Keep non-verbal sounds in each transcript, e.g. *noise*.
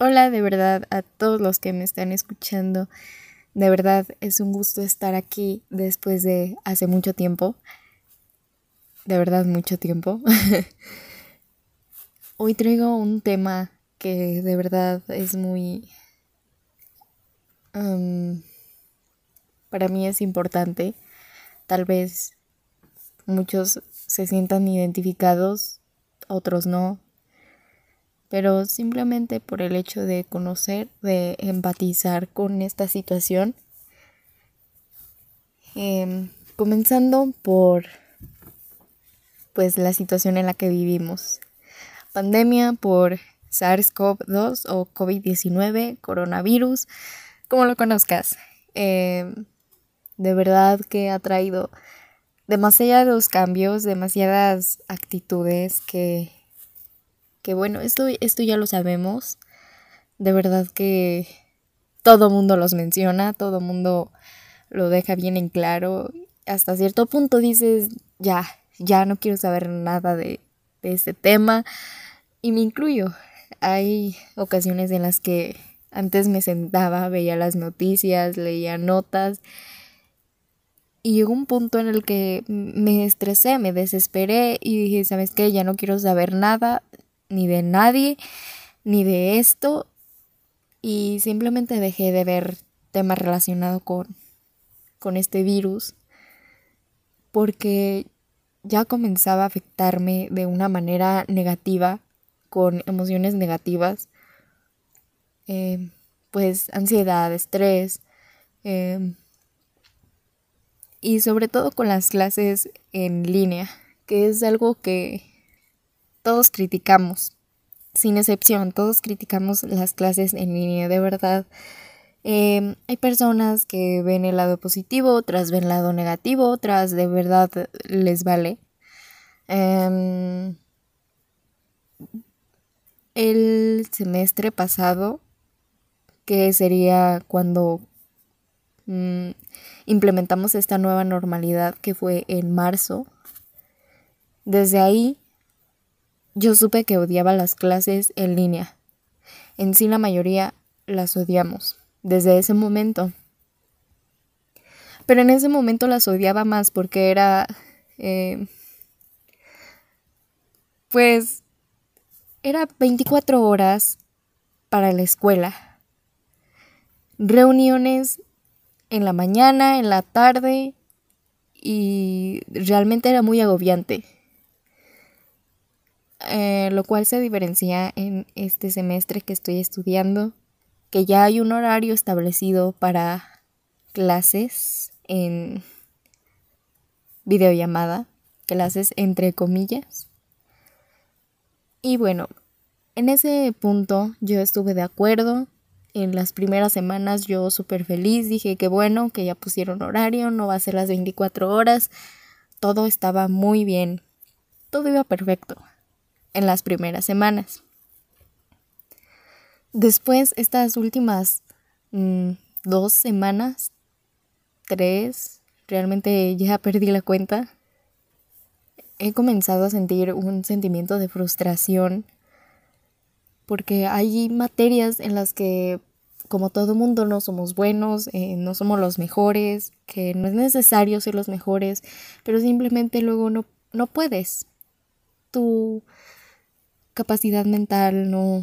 Hola de verdad a todos los que me están escuchando. De verdad es un gusto estar aquí después de hace mucho tiempo. De verdad mucho tiempo. *laughs* Hoy traigo un tema que de verdad es muy... para mí es importante. Tal vez muchos se sientan identificados, otros no, pero simplemente por el hecho de conocer, de empatizar con esta situación. Em, comenzando por pues la situación en la que vivimos. Pandemia por SARS-CoV-2 o COVID-19, coronavirus, como lo conozcas. Em, de verdad que ha traído demasiados cambios, demasiadas actitudes que que bueno, esto, esto ya lo sabemos. De verdad que todo mundo los menciona, todo mundo lo deja bien en claro. Hasta cierto punto dices, ya, ya no quiero saber nada de, de este tema. Y me incluyo. Hay ocasiones en las que antes me sentaba, veía las noticias, leía notas. Y llegó un punto en el que me estresé, me desesperé y dije, ¿sabes qué? Ya no quiero saber nada, ni de nadie, ni de esto, y simplemente dejé de ver temas relacionados con, con este virus, porque ya comenzaba a afectarme de una manera negativa, con emociones negativas, em, pues ansiedad, estrés, em, y sobre todo con las clases en línea, que es algo que todos criticamos, sin excepción, todos criticamos las clases en línea, de verdad. Em, hay personas que ven el lado positivo, otras ven el lado negativo, otras de verdad les vale. Em, el semestre pasado, que sería cuando mm, implementamos esta nueva normalidad que fue en marzo, desde ahí yo supe que odiaba las clases en línea. En sí la mayoría las odiamos, desde ese momento. Pero en ese momento las odiaba más porque era... Eh, pues era 24 horas para la escuela. Reuniones en la mañana, en la tarde y realmente era muy agobiante. Eh, lo cual se diferencia en este semestre que estoy estudiando, que ya hay un horario establecido para clases en videollamada, clases entre comillas. Y bueno, en ese punto yo estuve de acuerdo. En las primeras semanas yo súper feliz, dije que bueno, que ya pusieron horario, no va a ser las 24 horas. Todo estaba muy bien, todo iba perfecto en las primeras semanas. Después, estas últimas mm, dos semanas, tres, realmente ya perdí la cuenta, he comenzado a sentir un sentimiento de frustración porque hay materias en las que como todo mundo no somos buenos, eh, no somos los mejores, que no es necesario ser los mejores, pero simplemente luego no, no puedes. Tú capacidad mental no,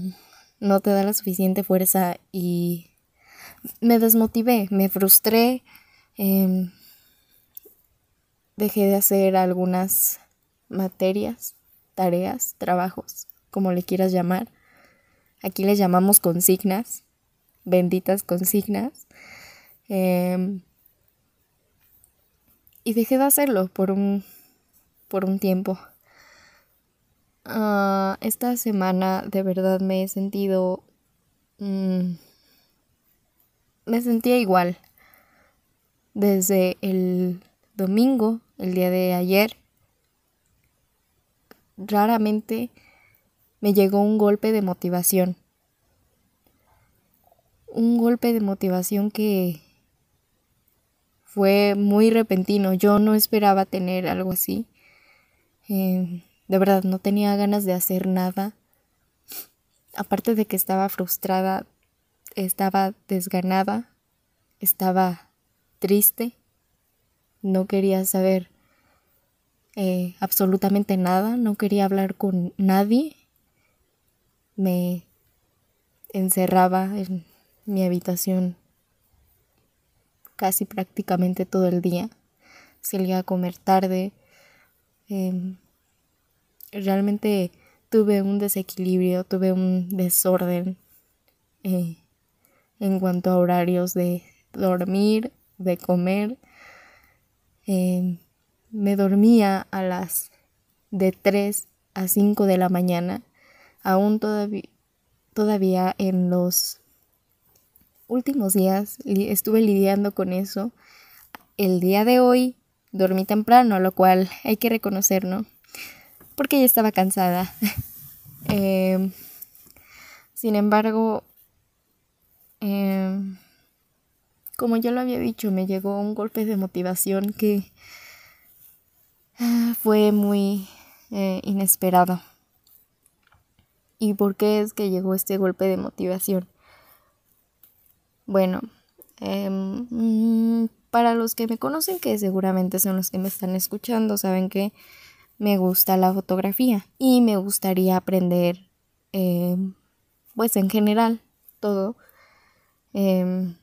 no te da la suficiente fuerza y me desmotivé, me frustré, em, dejé de hacer algunas materias, tareas, trabajos, como le quieras llamar. Aquí le llamamos consignas, benditas consignas. Em, y dejé de hacerlo por un, por un tiempo. Ah, esta semana de verdad me he sentido... Mm, me sentía igual. Desde el domingo, el día de ayer, raramente me llegó un golpe de motivación. Un golpe de motivación que fue muy repentino. Yo no esperaba tener algo así. Eh, de verdad, no tenía ganas de hacer nada. aparte de que estaba frustrada, estaba desganada, estaba triste, no quería saber eh, absolutamente nada, no quería hablar con nadie, me encerraba en mi habitación casi prácticamente todo el día, salía a comer tarde, em, realmente tuve un desequilibrio, tuve un desorden eh, en cuanto a horarios de dormir, de comer. Em, me dormía a las de 3 a 5 de la mañana, aún todavía, todavía en los últimos días estuve lidiando con eso. El día de hoy dormí temprano, lo cual hay que reconocer, ¿no? Porque ya estaba cansada. *laughs* Em, sin embargo, em, como yo lo había dicho, me llegó un golpe de motivación que ah, fue muy eh, inesperado. ¿Y por qué es que llegó este golpe de motivación? Bueno, em, mm, para los que me conocen, que seguramente son los que me están escuchando, saben que me gusta la fotografía y me gustaría aprender, em, pues en general, todo. Em,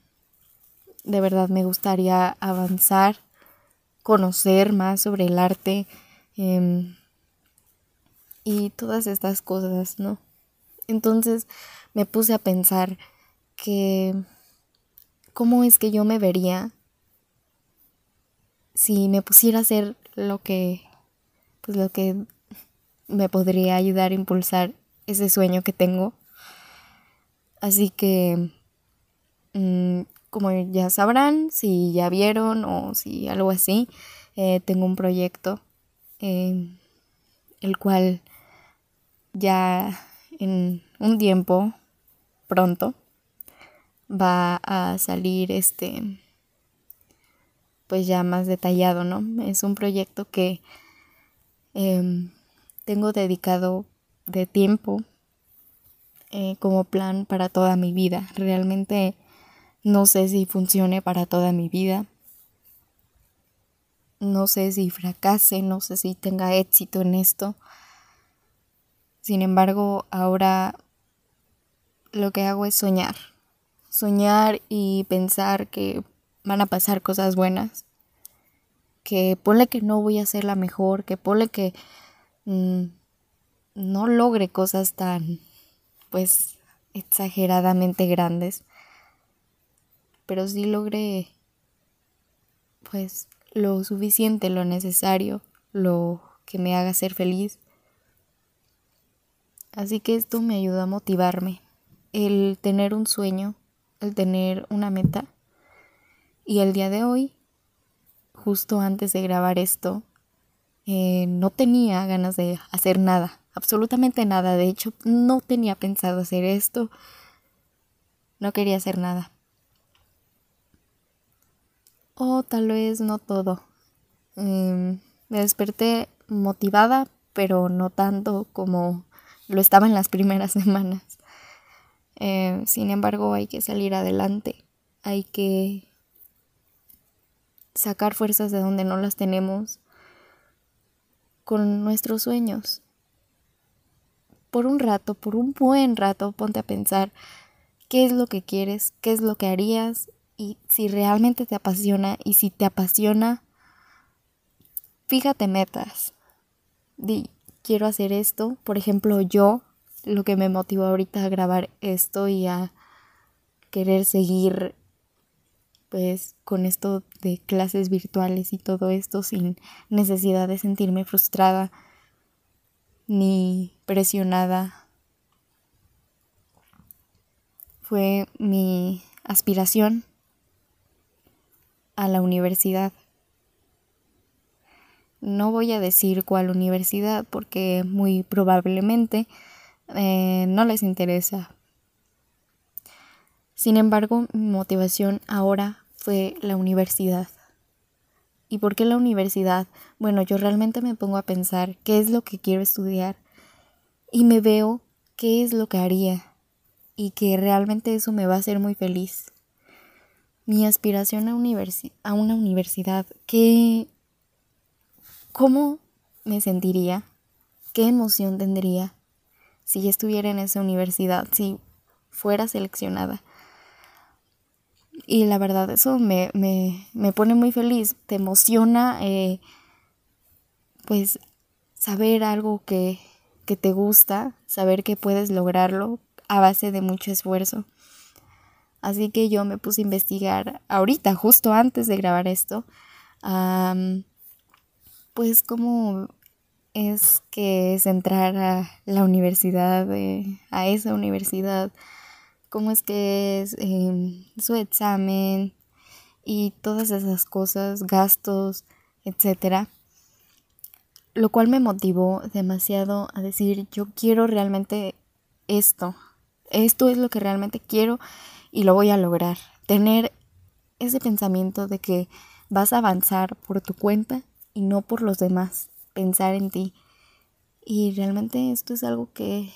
de verdad me gustaría avanzar, conocer más sobre el arte y todas estas cosas, ¿no? Entonces me puse a pensar que cómo es que yo me vería si me pusiera a hacer lo que pues lo que me podría ayudar a impulsar ese sueño que tengo. Así que mm, como ya sabrán, si ya vieron o si algo así, eh, tengo un proyecto eh, el cual ya en un tiempo pronto va a salir este pues ya más detallado, ¿no? Es un proyecto que em, tengo dedicado de tiempo eh, como plan para toda mi vida. Realmente no sé si funcione para toda mi vida. No sé si fracase, no sé si tenga éxito en esto. Sin embargo, ahora lo que hago es soñar soñar y pensar que van a pasar cosas buenas. Que ponle que no voy a ser la mejor, que ponle que mm, no logre cosas tan, pues, exageradamente grandes. Pero sí logre, pues, lo suficiente, lo necesario, lo que me haga ser feliz. Así que esto me ayuda a motivarme. El tener un sueño el tener una meta. Y el día de hoy, justo antes de grabar esto, eh, no tenía ganas de hacer nada, absolutamente nada. De hecho, no tenía pensado hacer esto. No quería hacer nada. O tal vez no todo. Em, me desperté motivada, pero no tanto como lo estaba en las primeras *laughs* semanas. Eh, sin embargo, hay que salir adelante, hay que sacar fuerzas de donde no las tenemos con nuestros sueños. Por un rato, por un buen rato, ponte a pensar qué es lo que quieres, qué es lo que harías y si realmente te apasiona y si te apasiona, fíjate metas. Di, quiero hacer esto. Por ejemplo, yo lo que me motivó ahorita a grabar esto y a querer seguir pues con esto de clases virtuales y todo esto sin necesidad de sentirme frustrada ni presionada. Fue mi aspiración a la universidad. No voy a decir cuál universidad porque muy probablemente eh, no les interesa. Sin embargo, mi motivación ahora fue la universidad. ¿Y por qué la universidad? Bueno, yo realmente me pongo a pensar qué es lo que quiero estudiar y me veo qué es lo que haría y que realmente eso me va a hacer muy feliz. Mi aspiración a, a una universidad, ¿qué, ¿cómo me sentiría? ¿Qué emoción tendría si estuviera en esa universidad, si fuera seleccionada? Y la verdad, eso me, me, me pone muy feliz, te emociona, eh, pues, saber algo que, que te gusta, saber que puedes lograrlo a base de mucho esfuerzo. Así que yo me puse a investigar ahorita, justo antes de grabar esto, pues cómo es que es entrar a la universidad, a esa universidad, cómo es que es em, su examen y todas esas cosas, gastos, etcétera. Lo cual me motivó demasiado a decir, yo quiero realmente esto. Esto es lo que realmente quiero y lo voy a lograr. Tener ese pensamiento de que vas a avanzar por tu cuenta y no por los demás. Pensar en ti. Y realmente esto es algo que,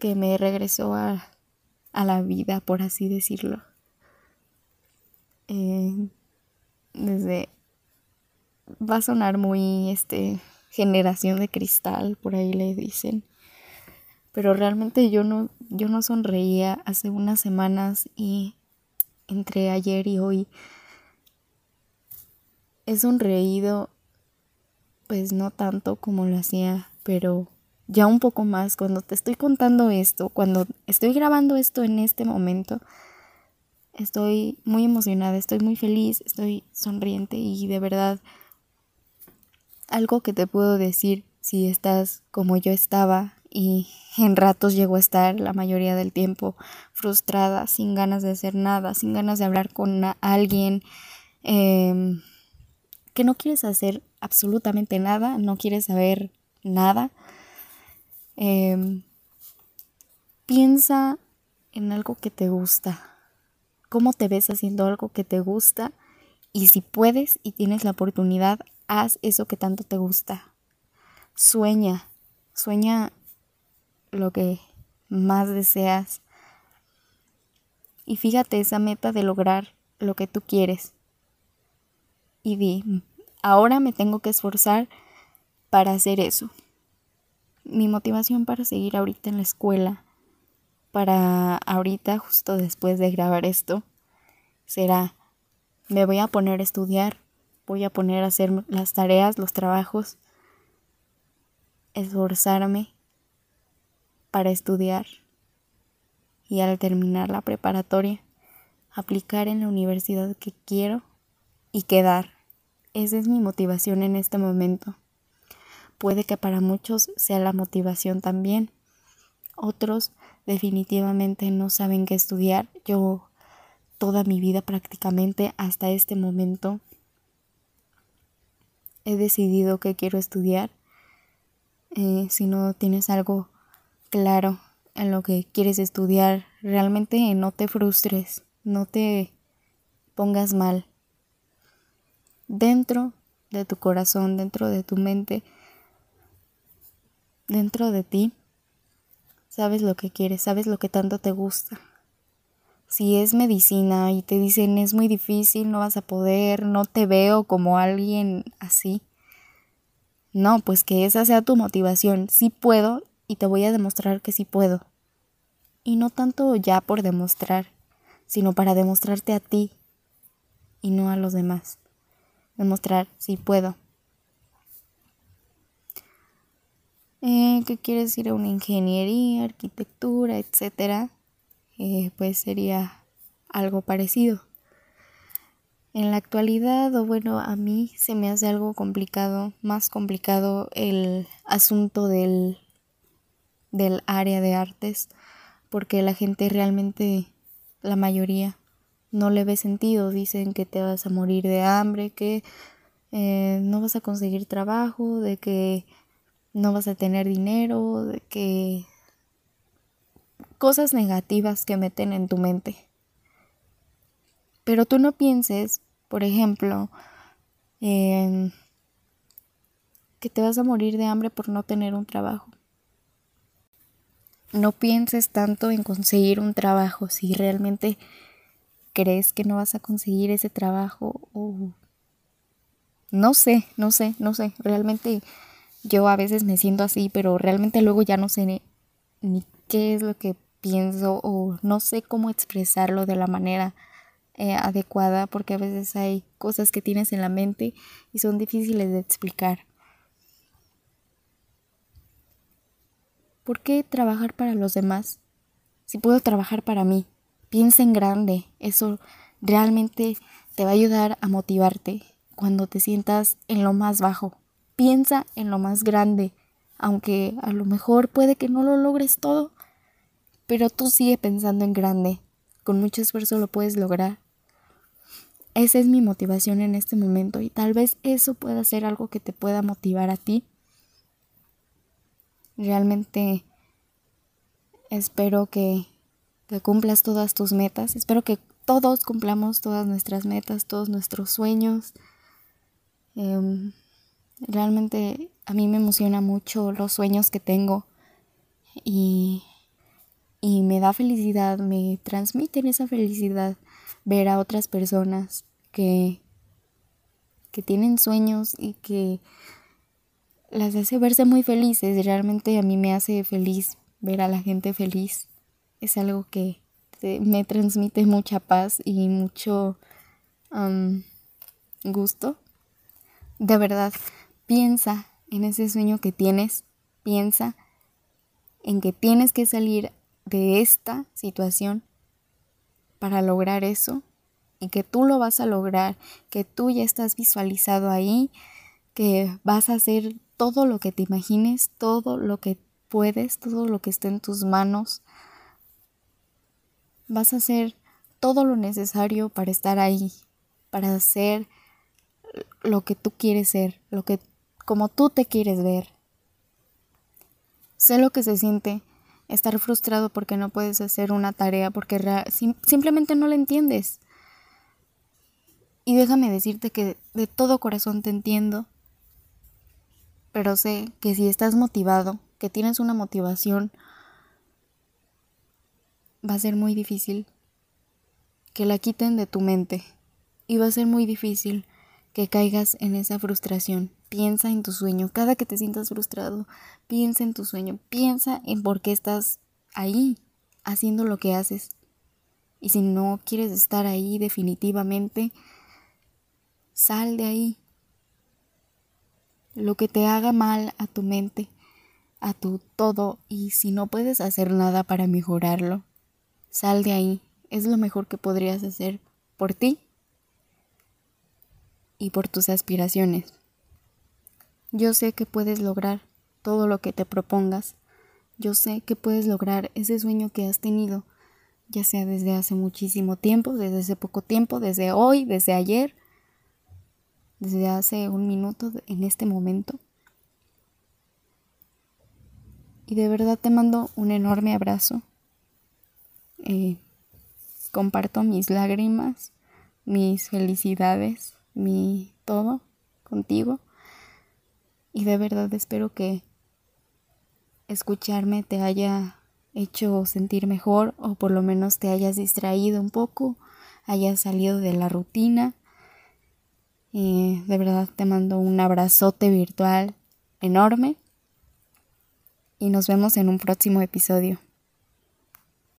que me regresó a, a la vida, por así decirlo. Eh, desde va a sonar muy este generación de cristal, por ahí le dicen. Pero realmente yo no, yo no sonreía hace unas semanas y entre ayer y hoy he sonreído, pues no tanto como lo hacía, pero ya un poco más cuando te estoy contando esto, cuando estoy grabando esto en este momento. Estoy muy emocionada, estoy muy feliz, estoy sonriente y de verdad algo que te puedo decir si estás como yo estaba y *laughs* en ratos llego a estar la mayoría del tiempo frustrada, sin ganas de hacer nada, sin ganas de hablar con alguien, em, que no quieres hacer absolutamente nada, no quieres saber nada Em, piensa en algo que te gusta. ¿Cómo te ves haciendo algo que te gusta? Y si puedes y tienes la oportunidad, haz eso que tanto te gusta. Sueña, sueña lo que más deseas. Y fíjate esa meta de lograr lo que tú quieres. Y di, ahora me tengo que esforzar para hacer eso mi motivación para seguir ahorita en la escuela, para ahorita, justo después de grabar esto, será, me voy a poner a estudiar, voy a poner a hacer las tareas, los trabajos, esforzarme para estudiar y al terminar la preparatoria, aplicar en la universidad que quiero y quedar. Esa es mi motivación en este momento. Puede que para muchos sea la motivación también. Otros definitivamente no saben qué estudiar. Yo toda mi vida prácticamente hasta este momento he decidido que quiero estudiar. Eh, si no tienes algo claro en lo que quieres estudiar, realmente no te frustres, no te pongas mal. Dentro de tu corazón, dentro de tu mente, dentro de ti, sabes lo que quieres, sabes lo que tanto te gusta. Si es medicina y te dicen es muy difícil, no vas a poder, no te veo como alguien así. No, pues que esa sea tu motivación. Sí puedo y te voy a demostrar que sí puedo. Y no tanto ya por demostrar, sino para demostrarte a ti y no a los demás. Demostrar si puedo. Eh, que quieres ir a una ingeniería, arquitectura, etcétera, eh, pues sería algo parecido. En la actualidad, o bueno, a mí se me hace algo complicado, más complicado el asunto del, del área de artes, porque la gente realmente, la mayoría, no le ve sentido. Dicen que te vas a morir de hambre, que eh, no vas a conseguir trabajo, de que no vas a tener dinero, de que cosas negativas que meten en tu mente. Pero tú no pienses, por ejemplo, que te vas a morir de hambre por no tener un trabajo. no pienses tanto en conseguir un trabajo si realmente crees que no vas a conseguir ese trabajo o no sé, no sé, no sé, realmente yo a veces me siento así, pero realmente luego ya no sé ni, qué es lo que pienso o no sé cómo expresarlo de la manera eh, adecuada porque a veces hay cosas que tienes en la mente y son difíciles de explicar. ¿Por qué trabajar para los demás si puedo trabajar para mí? Piensa en grande, eso realmente te va a ayudar a motivarte cuando te sientas en lo más bajo. Piensa en lo más grande, aunque a lo mejor puede que no lo logres todo, pero tú sigue pensando en grande. Con mucho esfuerzo lo puedes lograr. Esa es mi motivación en este momento y tal vez eso pueda ser algo que te pueda motivar a ti. Realmente espero que, cumplas todas tus metas. Espero que todos cumplamos todas nuestras metas, todos nuestros sueños. Em, realmente a mí me emociona mucho los sueños que tengo y, y me da felicidad, me transmiten esa felicidad ver a otras personas que, que tienen sueños y que las hace verse muy felices. Realmente a mí me hace feliz ver a la gente feliz. Es algo que me transmite mucha paz y mucho gusto. De verdad, piensa en ese sueño que tienes, piensa en que tienes que salir de esta situación para lograr eso y que tú lo vas a lograr, que tú ya estás visualizado ahí, que vas a hacer todo lo que te imagines, todo lo que puedes, todo lo que esté en tus manos. Vas a hacer todo lo necesario para estar ahí, para hacer lo que tú quieres ser, lo que como tú te quieres ver. Sé lo que se siente estar frustrado porque no puedes hacer una tarea, porque simplemente no la entiendes. Y déjame decirte que de todo corazón te entiendo, pero sé que si estás motivado, que tienes una motivación, va a ser muy difícil que la quiten de tu mente y va a ser muy difícil que caigas en esa frustración. Piensa en tu sueño. Cada que te sientas frustrado, piensa en tu sueño. Piensa en por qué estás ahí haciendo lo que haces. Y si no quieres estar ahí definitivamente, sal de ahí. Lo que te haga mal a tu mente, a tu todo, y si no puedes hacer nada para mejorarlo, sal de ahí. Es lo mejor que podrías hacer por ti y por tus aspiraciones. Yo sé que puedes lograr todo lo que te propongas. Yo sé que puedes lograr ese sueño que has tenido, ya sea desde hace muchísimo tiempo, desde hace poco tiempo, desde hoy, desde ayer, desde hace un minuto, en este momento. Y de verdad te mando un enorme abrazo. Eh, comparto mis lágrimas, mis felicidades, mi todo contigo. Y de verdad espero que escucharme te haya hecho sentir mejor o por lo menos te hayas distraído un poco, hayas salido de la rutina. De verdad te mando un abrazote virtual enorme y nos vemos en un próximo episodio.